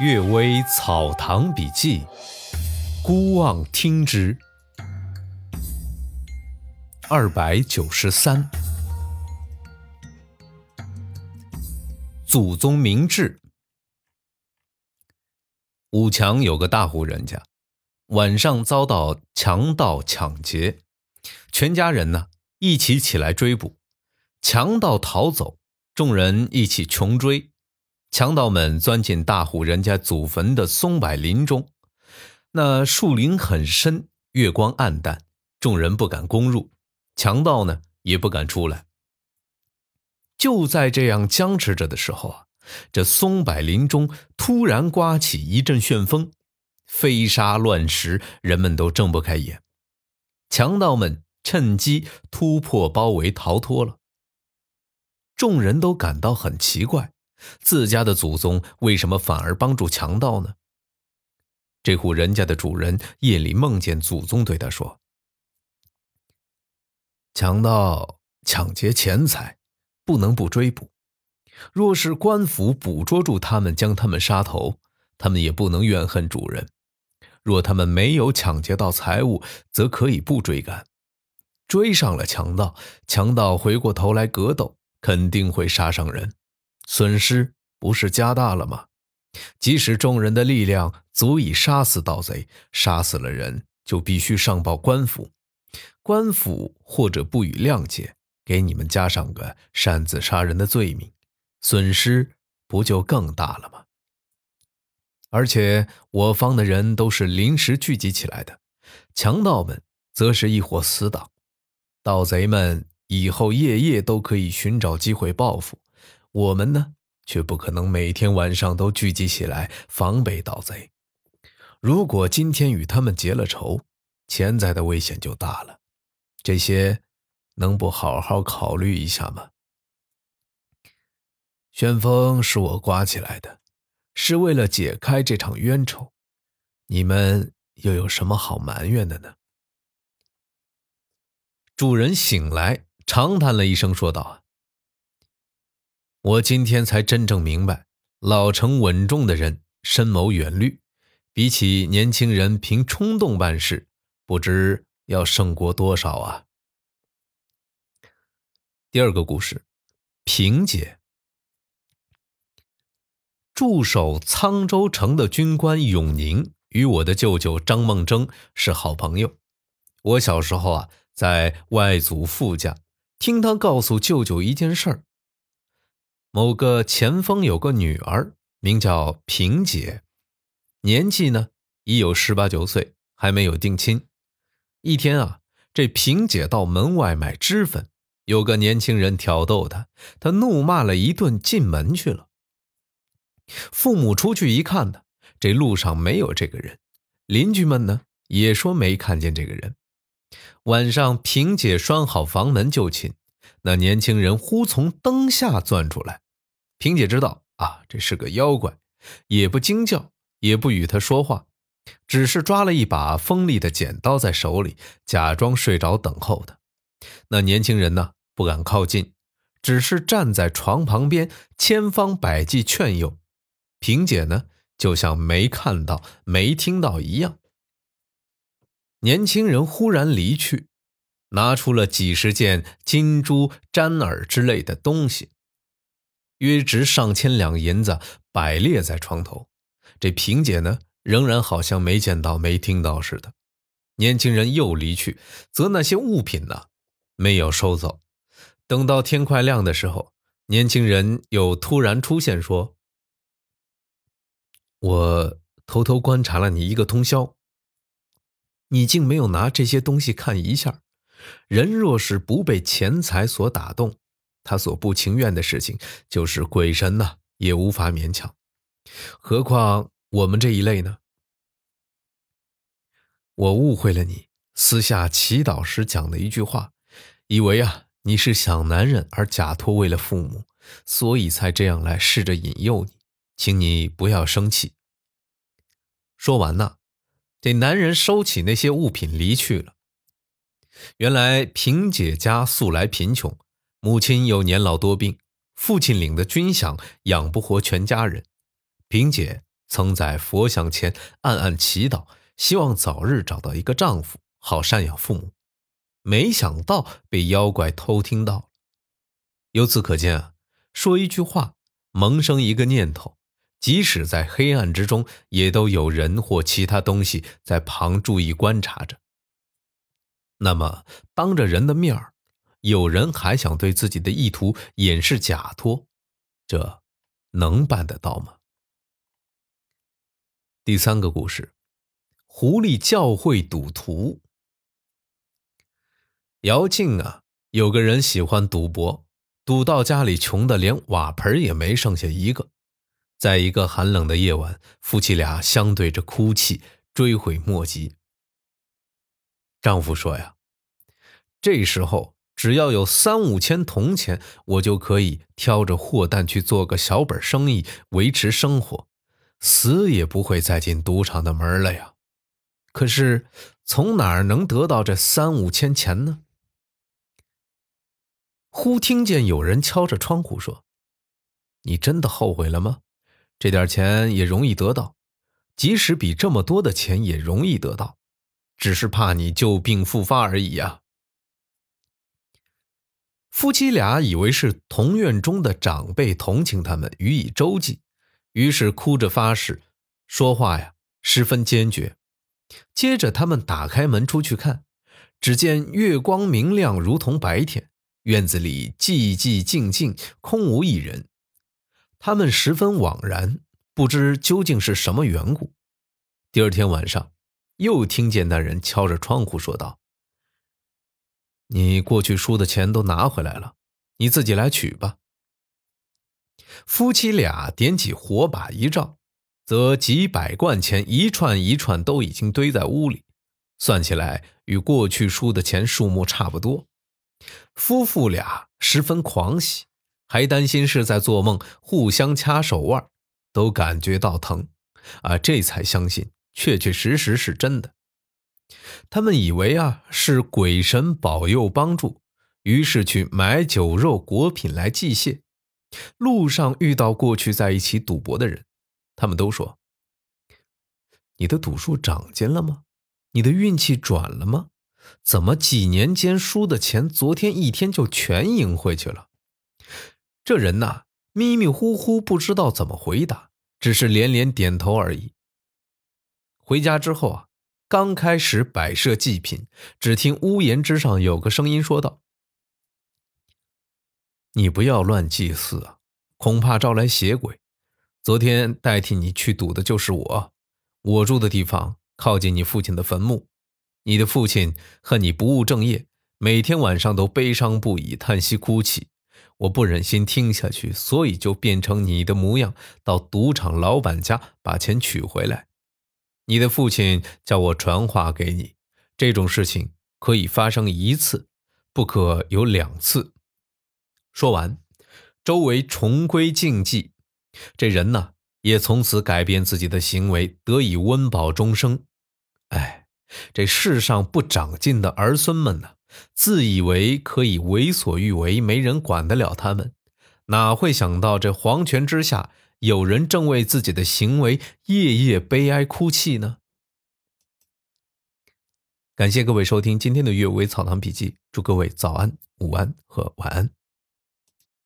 《岳微草堂笔记》，孤望听之。二百九十三，祖宗明志。武强有个大户人家，晚上遭到强盗抢劫，全家人呢一起起来追捕，强盗逃走，众人一起穷追。强盗们钻进大户人家祖坟的松柏林中，那树林很深，月光暗淡，众人不敢攻入，强盗呢也不敢出来。就在这样僵持着的时候啊，这松柏林中突然刮起一阵旋风，飞沙乱石，人们都睁不开眼。强盗们趁机突破包围，逃脱了。众人都感到很奇怪。自家的祖宗为什么反而帮助强盗呢？这户人家的主人夜里梦见祖宗对他说：“强盗抢劫钱财，不能不追捕。若是官府捕捉住他们，将他们杀头，他们也不能怨恨主人。若他们没有抢劫到财物，则可以不追赶。追上了强盗，强盗回过头来格斗，肯定会杀上人。”损失不是加大了吗？即使众人的力量足以杀死盗贼，杀死了人就必须上报官府，官府或者不予谅解，给你们加上个擅自杀人的罪名，损失不就更大了吗？而且我方的人都是临时聚集起来的，强盗们则是一伙死党，盗贼们以后夜夜都可以寻找机会报复。我们呢，却不可能每天晚上都聚集起来防备盗贼。如果今天与他们结了仇，潜在的危险就大了。这些能不好好考虑一下吗？旋风是我刮起来的，是为了解开这场冤仇。你们又有什么好埋怨的呢？主人醒来，长叹了一声，说道。我今天才真正明白，老成稳重的人深谋远虑，比起年轻人凭冲动办事，不知要胜过多少啊！第二个故事，萍姐。驻守沧州城的军官永宁与我的舅舅张梦征是好朋友。我小时候啊，在外祖父家听他告诉舅舅一件事儿。某个前锋有个女儿，名叫萍姐，年纪呢已有十八九岁，还没有定亲。一天啊，这萍姐到门外买脂粉，有个年轻人挑逗她，她怒骂了一顿，进门去了。父母出去一看呢，这路上没有这个人，邻居们呢也说没看见这个人。晚上，萍姐拴好房门就寝，那年轻人忽从灯下钻出来。萍姐知道啊，这是个妖怪，也不惊叫，也不与他说话，只是抓了一把锋利的剪刀在手里，假装睡着等候他。那年轻人呢，不敢靠近，只是站在床旁边，千方百计劝诱。萍姐呢，就像没看到、没听到一样。年轻人忽然离去，拿出了几十件金珠、簪耳之类的东西。约值上千两银子摆列在床头，这萍姐呢，仍然好像没见到、没听到似的。年轻人又离去，则那些物品呢，没有收走。等到天快亮的时候，年轻人又突然出现，说：“我偷偷观察了你一个通宵，你竟没有拿这些东西看一下。人若是不被钱财所打动。”他所不情愿的事情，就是鬼神呐也无法勉强，何况我们这一类呢？我误会了你私下祈祷时讲的一句话，以为啊你是想男人而假托为了父母，所以才这样来试着引诱你，请你不要生气。说完呢，这男人收起那些物品离去了。原来萍姐家素来贫穷。母亲又年老多病，父亲领的军饷养不活全家人，萍姐曾在佛像前暗暗祈祷，希望早日找到一个丈夫，好赡养父母。没想到被妖怪偷听到。由此可见啊，说一句话，萌生一个念头，即使在黑暗之中，也都有人或其他东西在旁注意观察着。那么，当着人的面儿，有人还想对自己的意图掩饰假托，这能办得到吗？第三个故事，狐狸教会赌徒。姚静啊，有个人喜欢赌博，赌到家里穷的连瓦盆也没剩下一个。在一个寒冷的夜晚，夫妻俩相对着哭泣，追悔莫及。丈夫说呀：“这时候只要有三五千铜钱，我就可以挑着货担去做个小本生意，维持生活。”死也不会再进赌场的门了呀！可是从哪儿能得到这三五千钱呢？忽听见有人敲着窗户说：“你真的后悔了吗？这点钱也容易得到，即使比这么多的钱也容易得到，只是怕你旧病复发而已呀。”夫妻俩以为是同院中的长辈同情他们，予以周济。于是哭着发誓，说话呀十分坚决。接着他们打开门出去看，只见月光明亮，如同白天。院子里寂寂静静，空无一人。他们十分惘然，不知究竟是什么缘故。第二天晚上，又听见那人敲着窗户说道：“你过去输的钱都拿回来了，你自己来取吧。”夫妻俩点起火把一照，则几百贯钱一串一串都已经堆在屋里，算起来与过去输的钱数目差不多。夫妇俩十分狂喜，还担心是在做梦，互相掐手腕，都感觉到疼，啊，这才相信确确实实是真的。他们以为啊是鬼神保佑帮助，于是去买酒肉果品来祭谢。路上遇到过去在一起赌博的人，他们都说：“你的赌术长进了吗？你的运气转了吗？怎么几年间输的钱，昨天一天就全赢回去了？”这人呐，迷迷糊糊，不知道怎么回答，只是连连点头而已。回家之后啊，刚开始摆设祭品，只听屋檐之上有个声音说道。你不要乱祭祀啊，恐怕招来邪鬼。昨天代替你去赌的就是我。我住的地方靠近你父亲的坟墓，你的父亲恨你不务正业，每天晚上都悲伤不已，叹息哭泣。我不忍心听下去，所以就变成你的模样，到赌场老板家把钱取回来。你的父亲叫我传话给你，这种事情可以发生一次，不可有两次。说完，周围重归静寂。这人呢，也从此改变自己的行为，得以温饱终生。哎，这世上不长进的儿孙们呢，自以为可以为所欲为，没人管得了他们，哪会想到这皇权之下，有人正为自己的行为夜夜悲哀哭泣呢？感谢各位收听今天的《阅微草堂笔记》，祝各位早安、午安和晚安。